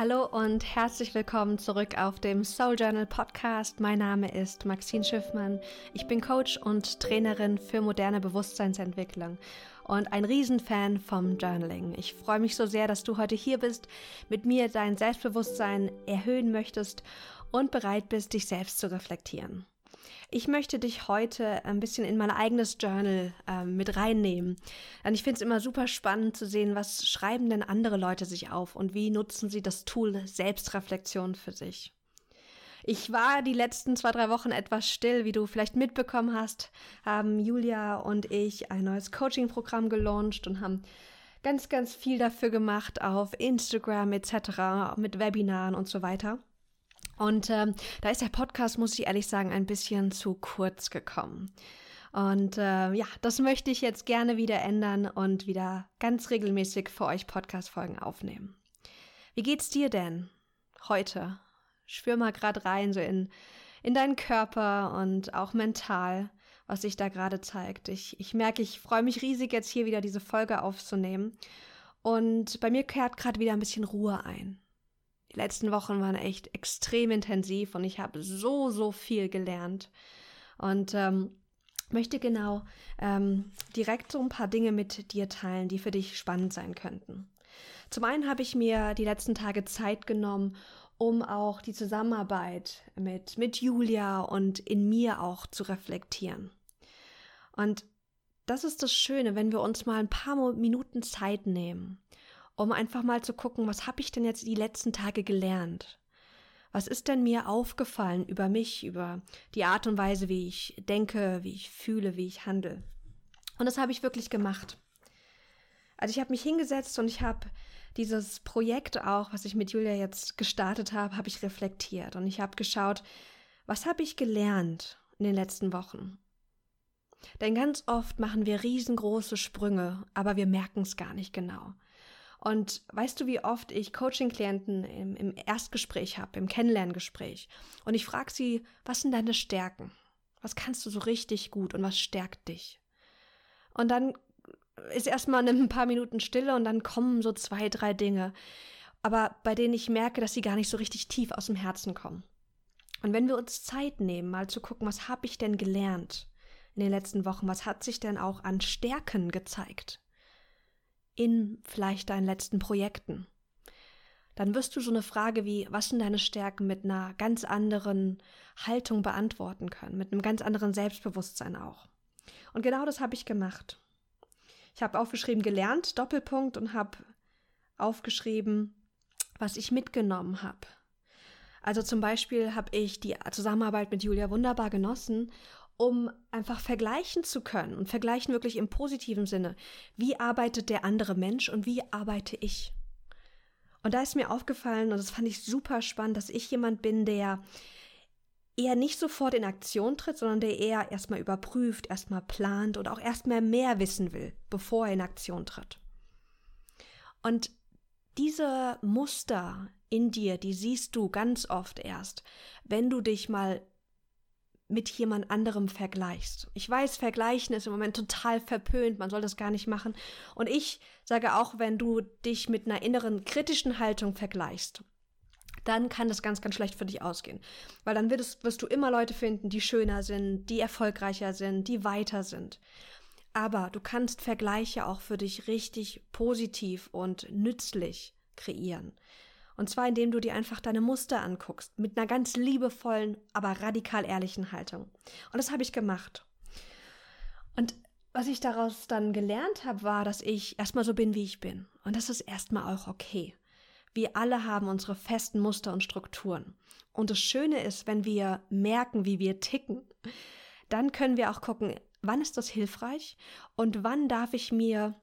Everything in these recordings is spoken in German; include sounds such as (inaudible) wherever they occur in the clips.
Hallo und herzlich willkommen zurück auf dem Soul Journal Podcast. Mein Name ist Maxine Schiffmann. Ich bin Coach und Trainerin für moderne Bewusstseinsentwicklung und ein Riesenfan vom Journaling. Ich freue mich so sehr, dass du heute hier bist, mit mir dein Selbstbewusstsein erhöhen möchtest und bereit bist, dich selbst zu reflektieren. Ich möchte dich heute ein bisschen in mein eigenes Journal äh, mit reinnehmen. Denn ich finde es immer super spannend zu sehen, was schreiben denn andere Leute sich auf und wie nutzen sie das Tool Selbstreflexion für sich. Ich war die letzten zwei, drei Wochen etwas still, wie du vielleicht mitbekommen hast, haben Julia und ich ein neues Coaching-Programm gelauncht und haben ganz, ganz viel dafür gemacht auf Instagram etc., mit Webinaren und so weiter. Und ähm, da ist der Podcast, muss ich ehrlich sagen, ein bisschen zu kurz gekommen. Und äh, ja, das möchte ich jetzt gerne wieder ändern und wieder ganz regelmäßig für euch Podcast-Folgen aufnehmen. Wie geht's dir denn heute? Spür mal gerade rein, so in, in deinen Körper und auch mental, was sich da gerade zeigt. Ich, ich merke, ich freue mich riesig, jetzt hier wieder diese Folge aufzunehmen. Und bei mir kehrt gerade wieder ein bisschen Ruhe ein. Die letzten Wochen waren echt extrem intensiv und ich habe so, so viel gelernt. Und ähm, möchte genau ähm, direkt so ein paar Dinge mit dir teilen, die für dich spannend sein könnten. Zum einen habe ich mir die letzten Tage Zeit genommen, um auch die Zusammenarbeit mit, mit Julia und in mir auch zu reflektieren. Und das ist das Schöne, wenn wir uns mal ein paar Minuten Zeit nehmen um einfach mal zu gucken, was habe ich denn jetzt die letzten Tage gelernt? Was ist denn mir aufgefallen über mich, über die Art und Weise, wie ich denke, wie ich fühle, wie ich handle? Und das habe ich wirklich gemacht. Also ich habe mich hingesetzt und ich habe dieses Projekt auch, was ich mit Julia jetzt gestartet habe, habe ich reflektiert und ich habe geschaut, was habe ich gelernt in den letzten Wochen? Denn ganz oft machen wir riesengroße Sprünge, aber wir merken es gar nicht genau. Und weißt du, wie oft ich Coaching-Klienten im, im Erstgespräch habe, im Kennenlerngespräch, und ich frage sie, was sind deine Stärken? Was kannst du so richtig gut und was stärkt dich? Und dann ist erstmal ein paar Minuten Stille und dann kommen so zwei, drei Dinge, aber bei denen ich merke, dass sie gar nicht so richtig tief aus dem Herzen kommen. Und wenn wir uns Zeit nehmen, mal zu gucken, was habe ich denn gelernt in den letzten Wochen, was hat sich denn auch an Stärken gezeigt? In vielleicht deinen letzten Projekten. Dann wirst du so eine Frage wie, was sind deine Stärken mit einer ganz anderen Haltung beantworten können, mit einem ganz anderen Selbstbewusstsein auch. Und genau das habe ich gemacht. Ich habe aufgeschrieben gelernt, Doppelpunkt, und habe aufgeschrieben, was ich mitgenommen habe. Also zum Beispiel habe ich die Zusammenarbeit mit Julia wunderbar genossen um einfach vergleichen zu können und vergleichen wirklich im positiven Sinne. Wie arbeitet der andere Mensch und wie arbeite ich? Und da ist mir aufgefallen, und das fand ich super spannend, dass ich jemand bin, der eher nicht sofort in Aktion tritt, sondern der eher erstmal überprüft, erstmal plant und auch erstmal mehr wissen will, bevor er in Aktion tritt. Und diese Muster in dir, die siehst du ganz oft erst, wenn du dich mal mit jemand anderem vergleichst. Ich weiß, vergleichen ist im Moment total verpönt, man soll das gar nicht machen. Und ich sage auch, wenn du dich mit einer inneren kritischen Haltung vergleichst, dann kann das ganz, ganz schlecht für dich ausgehen. Weil dann wirst, wirst du immer Leute finden, die schöner sind, die erfolgreicher sind, die weiter sind. Aber du kannst Vergleiche auch für dich richtig positiv und nützlich kreieren. Und zwar indem du dir einfach deine Muster anguckst, mit einer ganz liebevollen, aber radikal ehrlichen Haltung. Und das habe ich gemacht. Und was ich daraus dann gelernt habe, war, dass ich erstmal so bin, wie ich bin. Und das ist erstmal auch okay. Wir alle haben unsere festen Muster und Strukturen. Und das Schöne ist, wenn wir merken, wie wir ticken, dann können wir auch gucken, wann ist das hilfreich und wann darf ich mir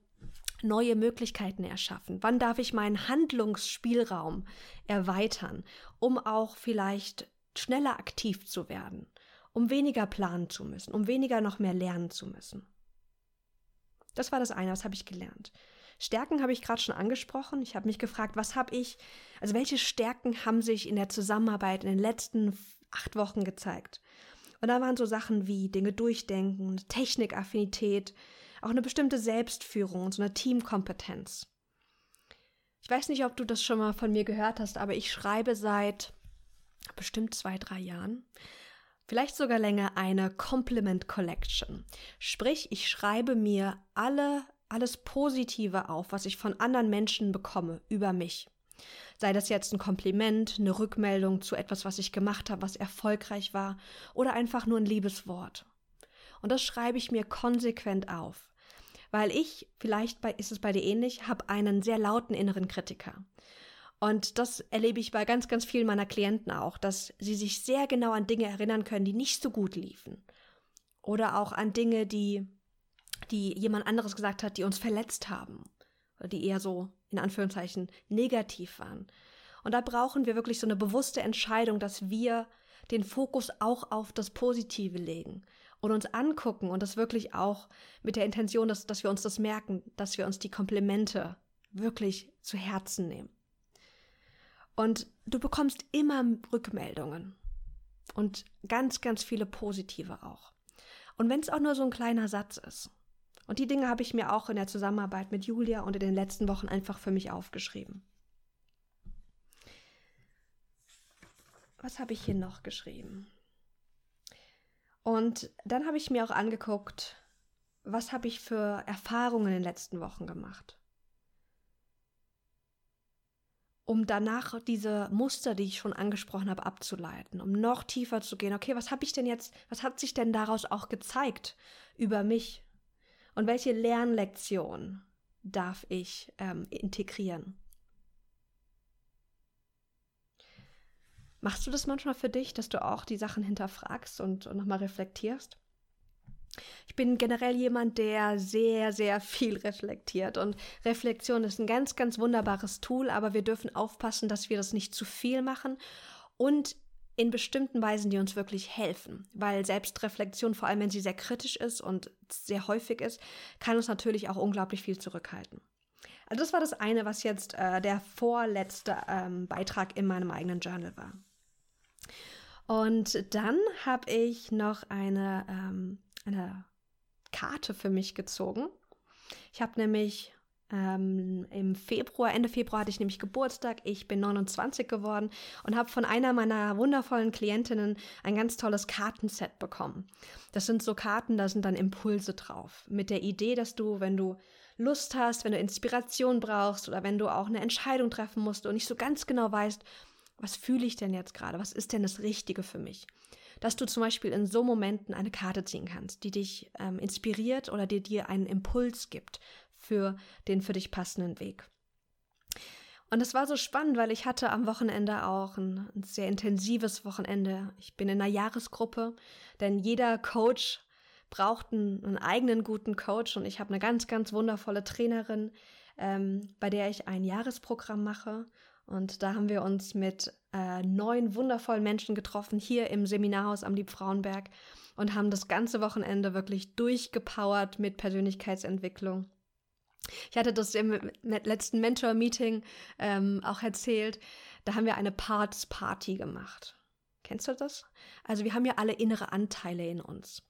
neue Möglichkeiten erschaffen? Wann darf ich meinen Handlungsspielraum erweitern, um auch vielleicht schneller aktiv zu werden, um weniger planen zu müssen, um weniger noch mehr lernen zu müssen? Das war das eine, das habe ich gelernt. Stärken habe ich gerade schon angesprochen. Ich habe mich gefragt, was habe ich, also welche Stärken haben sich in der Zusammenarbeit in den letzten acht Wochen gezeigt? Und da waren so Sachen wie Dinge durchdenken, Technikaffinität, auch eine bestimmte Selbstführung und so eine Teamkompetenz. Ich weiß nicht, ob du das schon mal von mir gehört hast, aber ich schreibe seit bestimmt zwei, drei Jahren, vielleicht sogar länger, eine Compliment Collection. Sprich, ich schreibe mir alle, alles Positive auf, was ich von anderen Menschen bekomme über mich. Sei das jetzt ein Kompliment, eine Rückmeldung zu etwas, was ich gemacht habe, was erfolgreich war, oder einfach nur ein liebes Wort. Und das schreibe ich mir konsequent auf. Weil ich, vielleicht ist es bei dir ähnlich, habe einen sehr lauten inneren Kritiker. Und das erlebe ich bei ganz, ganz vielen meiner Klienten auch, dass sie sich sehr genau an Dinge erinnern können, die nicht so gut liefen. Oder auch an Dinge, die, die jemand anderes gesagt hat, die uns verletzt haben. Oder die eher so, in Anführungszeichen, negativ waren. Und da brauchen wir wirklich so eine bewusste Entscheidung, dass wir den Fokus auch auf das Positive legen und uns angucken und das wirklich auch mit der Intention, dass, dass wir uns das merken, dass wir uns die Komplimente wirklich zu Herzen nehmen. Und du bekommst immer Rückmeldungen und ganz, ganz viele positive auch. Und wenn es auch nur so ein kleiner Satz ist. Und die Dinge habe ich mir auch in der Zusammenarbeit mit Julia und in den letzten Wochen einfach für mich aufgeschrieben. Was habe ich hier noch geschrieben? Und dann habe ich mir auch angeguckt, was habe ich für Erfahrungen in den letzten Wochen gemacht. Um danach diese Muster, die ich schon angesprochen habe, abzuleiten, um noch tiefer zu gehen. Okay, was habe ich denn jetzt, was hat sich denn daraus auch gezeigt über mich? Und welche Lernlektion darf ich ähm, integrieren? Machst du das manchmal für dich, dass du auch die Sachen hinterfragst und, und nochmal reflektierst? Ich bin generell jemand, der sehr, sehr viel reflektiert. Und Reflexion ist ein ganz, ganz wunderbares Tool, aber wir dürfen aufpassen, dass wir das nicht zu viel machen und in bestimmten Weisen, die uns wirklich helfen. Weil Selbstreflexion, vor allem wenn sie sehr kritisch ist und sehr häufig ist, kann uns natürlich auch unglaublich viel zurückhalten. Also das war das eine, was jetzt äh, der vorletzte ähm, Beitrag in meinem eigenen Journal war. Und dann habe ich noch eine, ähm, eine Karte für mich gezogen. Ich habe nämlich ähm, im Februar, Ende Februar hatte ich nämlich Geburtstag. Ich bin 29 geworden und habe von einer meiner wundervollen Klientinnen ein ganz tolles Kartenset bekommen. Das sind so Karten, da sind dann Impulse drauf. Mit der Idee, dass du, wenn du Lust hast, wenn du Inspiration brauchst oder wenn du auch eine Entscheidung treffen musst und nicht so ganz genau weißt, was fühle ich denn jetzt gerade? Was ist denn das Richtige für mich? Dass du zum Beispiel in so Momenten eine Karte ziehen kannst, die dich ähm, inspiriert oder die dir einen Impuls gibt für den für dich passenden Weg. Und es war so spannend, weil ich hatte am Wochenende auch ein, ein sehr intensives Wochenende. Ich bin in einer Jahresgruppe, denn jeder Coach braucht einen, einen eigenen guten Coach und ich habe eine ganz, ganz wundervolle Trainerin, ähm, bei der ich ein Jahresprogramm mache und da haben wir uns mit äh, neun wundervollen Menschen getroffen, hier im Seminarhaus am Liebfrauenberg und haben das ganze Wochenende wirklich durchgepowert mit Persönlichkeitsentwicklung. Ich hatte das im letzten Mentor-Meeting ähm, auch erzählt. Da haben wir eine Parts-Party gemacht. Kennst du das? Also wir haben ja alle innere Anteile in uns.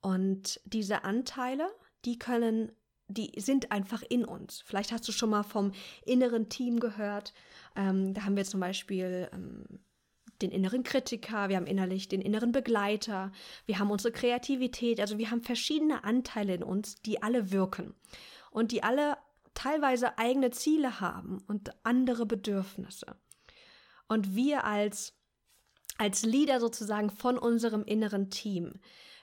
Und diese Anteile, die können, die sind einfach in uns. Vielleicht hast du schon mal vom inneren Team gehört. Ähm, da haben wir zum Beispiel ähm, den inneren Kritiker, wir haben innerlich den inneren Begleiter, wir haben unsere Kreativität, also wir haben verschiedene Anteile in uns, die alle wirken und die alle teilweise eigene Ziele haben und andere Bedürfnisse. Und wir als, als Leader sozusagen von unserem inneren Team,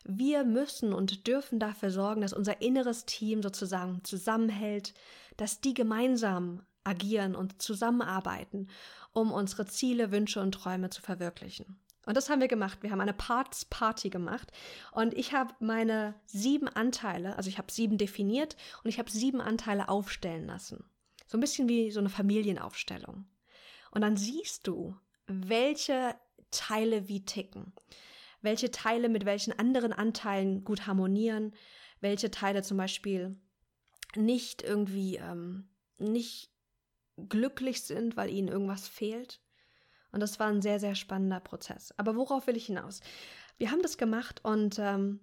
wir müssen und dürfen dafür sorgen, dass unser inneres Team sozusagen zusammenhält, dass die gemeinsam agieren und zusammenarbeiten, um unsere Ziele, Wünsche und Träume zu verwirklichen. Und das haben wir gemacht. Wir haben eine Parts Party gemacht und ich habe meine sieben Anteile, also ich habe sieben definiert und ich habe sieben Anteile aufstellen lassen. So ein bisschen wie so eine Familienaufstellung. Und dann siehst du, welche Teile wie ticken, welche Teile mit welchen anderen Anteilen gut harmonieren, welche Teile zum Beispiel nicht irgendwie ähm, nicht glücklich sind, weil ihnen irgendwas fehlt. Und das war ein sehr, sehr spannender Prozess. Aber worauf will ich hinaus? Wir haben das gemacht und ähm,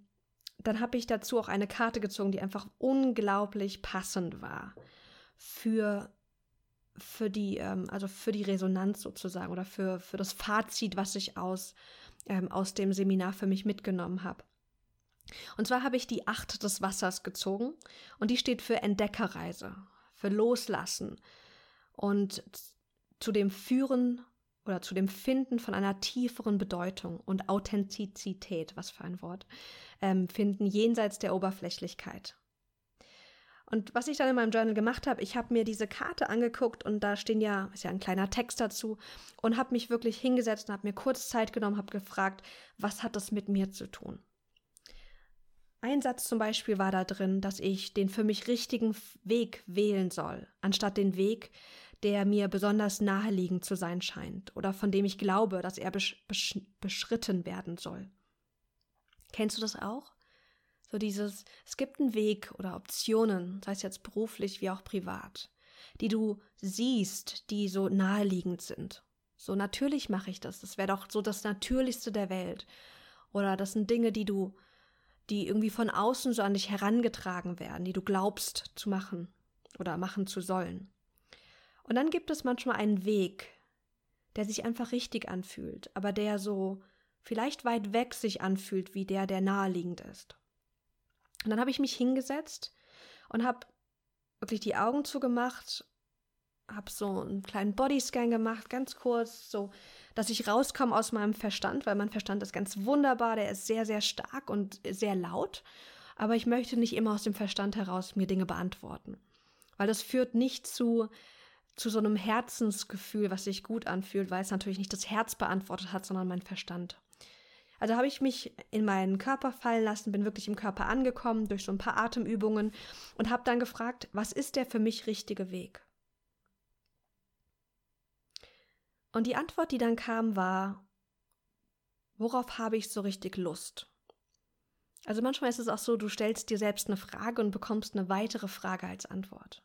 dann habe ich dazu auch eine Karte gezogen, die einfach unglaublich passend war für, für die, ähm, also für die Resonanz sozusagen oder für, für das Fazit, was ich aus, ähm, aus dem Seminar für mich mitgenommen habe. Und zwar habe ich die Acht des Wassers gezogen und die steht für Entdeckerreise, für Loslassen und zu dem Führen oder zu dem Finden von einer tieferen Bedeutung und Authentizität, was für ein Wort, ähm, finden jenseits der Oberflächlichkeit. Und was ich dann in meinem Journal gemacht habe, ich habe mir diese Karte angeguckt und da stehen ja, ist ja ein kleiner Text dazu und habe mich wirklich hingesetzt und habe mir kurz Zeit genommen, habe gefragt, was hat das mit mir zu tun? Ein Satz zum Beispiel war da drin, dass ich den für mich richtigen Weg wählen soll, anstatt den Weg, der mir besonders naheliegend zu sein scheint oder von dem ich glaube, dass er besch besch beschritten werden soll. Kennst du das auch? So dieses, es gibt einen Weg oder Optionen, sei es jetzt beruflich wie auch privat, die du siehst, die so naheliegend sind. So natürlich mache ich das. Das wäre doch so das Natürlichste der Welt. Oder das sind Dinge, die du, die irgendwie von außen so an dich herangetragen werden, die du glaubst zu machen oder machen zu sollen. Und dann gibt es manchmal einen Weg, der sich einfach richtig anfühlt, aber der so vielleicht weit weg sich anfühlt wie der, der naheliegend ist. Und dann habe ich mich hingesetzt und habe wirklich die Augen zugemacht, habe so einen kleinen Bodyscan gemacht, ganz kurz, so, dass ich rauskomme aus meinem Verstand, weil mein Verstand ist ganz wunderbar, der ist sehr, sehr stark und sehr laut. Aber ich möchte nicht immer aus dem Verstand heraus mir Dinge beantworten, weil das führt nicht zu zu so einem Herzensgefühl, was sich gut anfühlt, weil es natürlich nicht das Herz beantwortet hat, sondern mein Verstand. Also habe ich mich in meinen Körper fallen lassen, bin wirklich im Körper angekommen durch so ein paar Atemübungen und habe dann gefragt, was ist der für mich richtige Weg? Und die Antwort, die dann kam, war, worauf habe ich so richtig Lust? Also manchmal ist es auch so, du stellst dir selbst eine Frage und bekommst eine weitere Frage als Antwort.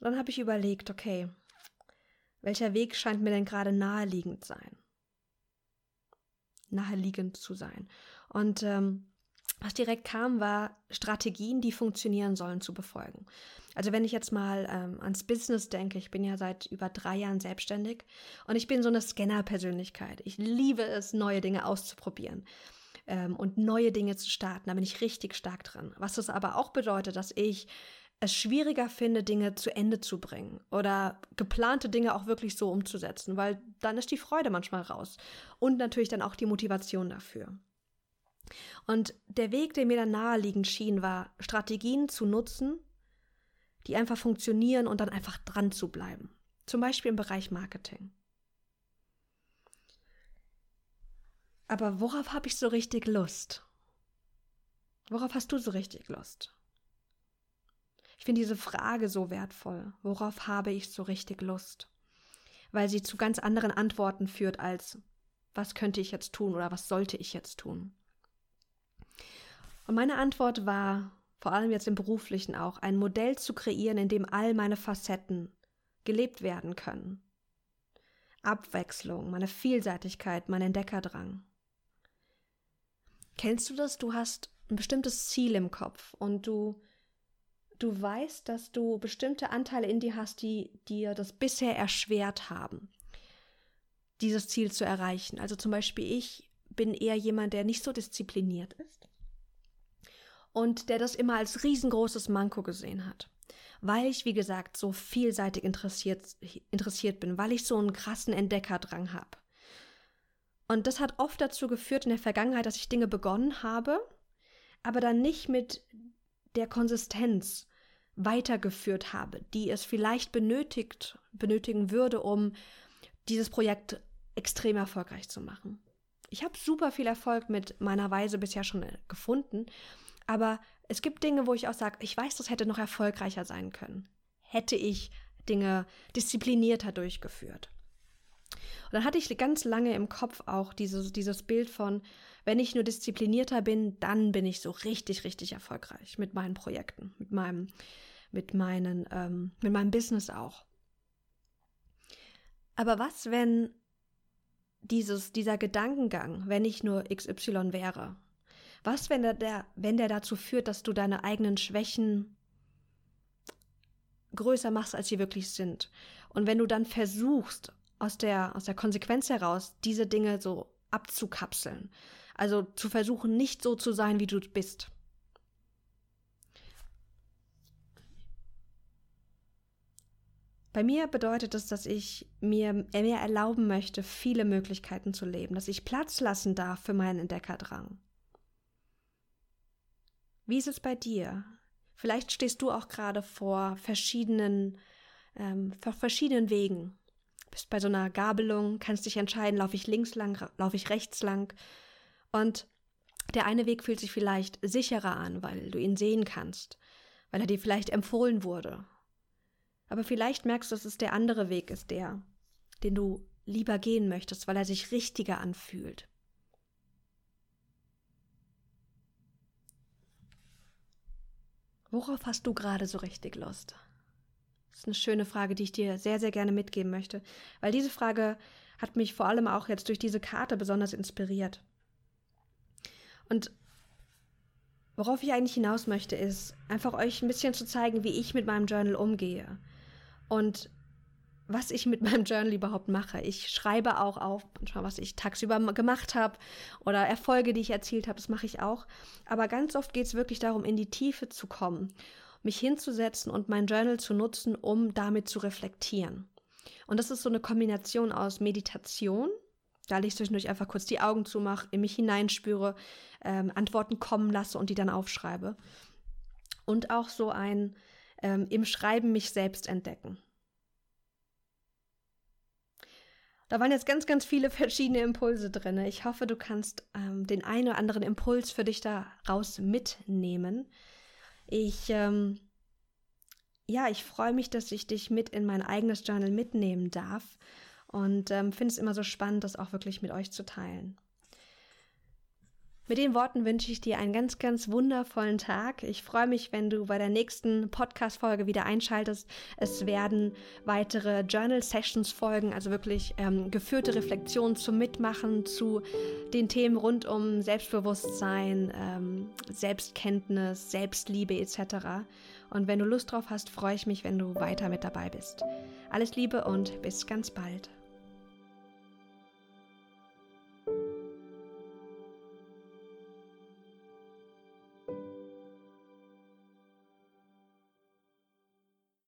Dann habe ich überlegt, okay, welcher Weg scheint mir denn gerade naheliegend sein? Naheliegend zu sein. Und ähm, was direkt kam, war Strategien, die funktionieren sollen, zu befolgen. Also wenn ich jetzt mal ähm, ans Business denke, ich bin ja seit über drei Jahren selbstständig und ich bin so eine Scanner-Persönlichkeit. Ich liebe es, neue Dinge auszuprobieren ähm, und neue Dinge zu starten. Da bin ich richtig stark dran. Was das aber auch bedeutet, dass ich es schwieriger finde, Dinge zu Ende zu bringen oder geplante Dinge auch wirklich so umzusetzen, weil dann ist die Freude manchmal raus und natürlich dann auch die Motivation dafür. Und der Weg, der mir dann naheliegend schien, war, Strategien zu nutzen, die einfach funktionieren und dann einfach dran zu bleiben. Zum Beispiel im Bereich Marketing. Aber worauf habe ich so richtig Lust? Worauf hast du so richtig Lust? Ich finde diese Frage so wertvoll. Worauf habe ich so richtig Lust? Weil sie zu ganz anderen Antworten führt als was könnte ich jetzt tun oder was sollte ich jetzt tun? Und meine Antwort war, vor allem jetzt im beruflichen auch, ein Modell zu kreieren, in dem all meine Facetten gelebt werden können. Abwechslung, meine Vielseitigkeit, mein Entdeckerdrang. Kennst du das? Du hast ein bestimmtes Ziel im Kopf und du du weißt, dass du bestimmte Anteile in dir hast, die dir das bisher erschwert haben, dieses Ziel zu erreichen. Also zum Beispiel ich bin eher jemand, der nicht so diszipliniert ist und der das immer als riesengroßes Manko gesehen hat. Weil ich, wie gesagt, so vielseitig interessiert, interessiert bin, weil ich so einen krassen Entdeckerdrang habe. Und das hat oft dazu geführt in der Vergangenheit, dass ich Dinge begonnen habe, aber dann nicht mit der Konsistenz weitergeführt habe, die es vielleicht benötigt, benötigen würde, um dieses Projekt extrem erfolgreich zu machen. Ich habe super viel Erfolg mit meiner Weise bisher schon gefunden, aber es gibt Dinge, wo ich auch sage, ich weiß, das hätte noch erfolgreicher sein können. Hätte ich Dinge disziplinierter durchgeführt. Und dann hatte ich ganz lange im Kopf auch dieses, dieses Bild von, wenn ich nur disziplinierter bin, dann bin ich so richtig, richtig erfolgreich mit meinen Projekten, mit meinem, mit meinen, ähm, mit meinem Business auch. Aber was, wenn dieses, dieser Gedankengang, wenn ich nur XY wäre? Was, wenn der, der, wenn der dazu führt, dass du deine eigenen Schwächen größer machst, als sie wirklich sind. Und wenn du dann versuchst, aus der, aus der Konsequenz heraus, diese Dinge so abzukapseln, also zu versuchen, nicht so zu sein, wie du bist. Bei mir bedeutet es, dass ich mir mehr erlauben möchte, viele Möglichkeiten zu leben, dass ich Platz lassen darf für meinen Entdeckerdrang. Wie ist es bei dir? Vielleicht stehst du auch gerade vor verschiedenen, ähm, vor verschiedenen Wegen. Bist bei so einer Gabelung, kannst dich entscheiden, laufe ich links lang, laufe ich rechts lang. Und der eine Weg fühlt sich vielleicht sicherer an, weil du ihn sehen kannst, weil er dir vielleicht empfohlen wurde, aber vielleicht merkst du, dass es der andere Weg ist, der, den du lieber gehen möchtest, weil er sich richtiger anfühlt. Worauf hast du gerade so richtig Lust? Das ist eine schöne Frage, die ich dir sehr, sehr gerne mitgeben möchte, weil diese Frage hat mich vor allem auch jetzt durch diese Karte besonders inspiriert. Und worauf ich eigentlich hinaus möchte, ist einfach euch ein bisschen zu zeigen, wie ich mit meinem Journal umgehe und was ich mit (laughs) meinem Journal überhaupt mache. Ich schreibe auch auf, was ich tagsüber gemacht habe oder Erfolge, die ich erzielt habe, das mache ich auch. Aber ganz oft geht es wirklich darum, in die Tiefe zu kommen, mich hinzusetzen und mein Journal zu nutzen, um damit zu reflektieren. Und das ist so eine Kombination aus Meditation, da ich zwischendurch einfach kurz die Augen zumache, in mich hineinspüre, ähm, Antworten kommen lasse und die dann aufschreibe. Und auch so ein ähm, im Schreiben mich selbst entdecken. Da waren jetzt ganz, ganz viele (laughs) verschiedene Impulse drin. Ich hoffe, du kannst ähm, den einen oder anderen Impuls für dich daraus mitnehmen. Ich, ähm, ja, ich freue mich, dass ich dich mit in mein eigenes Journal mitnehmen darf und ähm, finde es immer so spannend, das auch wirklich mit euch zu teilen. Mit den Worten wünsche ich dir einen ganz, ganz wundervollen Tag. Ich freue mich, wenn du bei der nächsten Podcast-Folge wieder einschaltest. Es werden weitere Journal-Sessions folgen, also wirklich ähm, geführte Reflexionen zum Mitmachen, zu den Themen rund um Selbstbewusstsein, ähm, Selbstkenntnis, Selbstliebe etc. Und wenn du Lust drauf hast, freue ich mich, wenn du weiter mit dabei bist. Alles Liebe und bis ganz bald.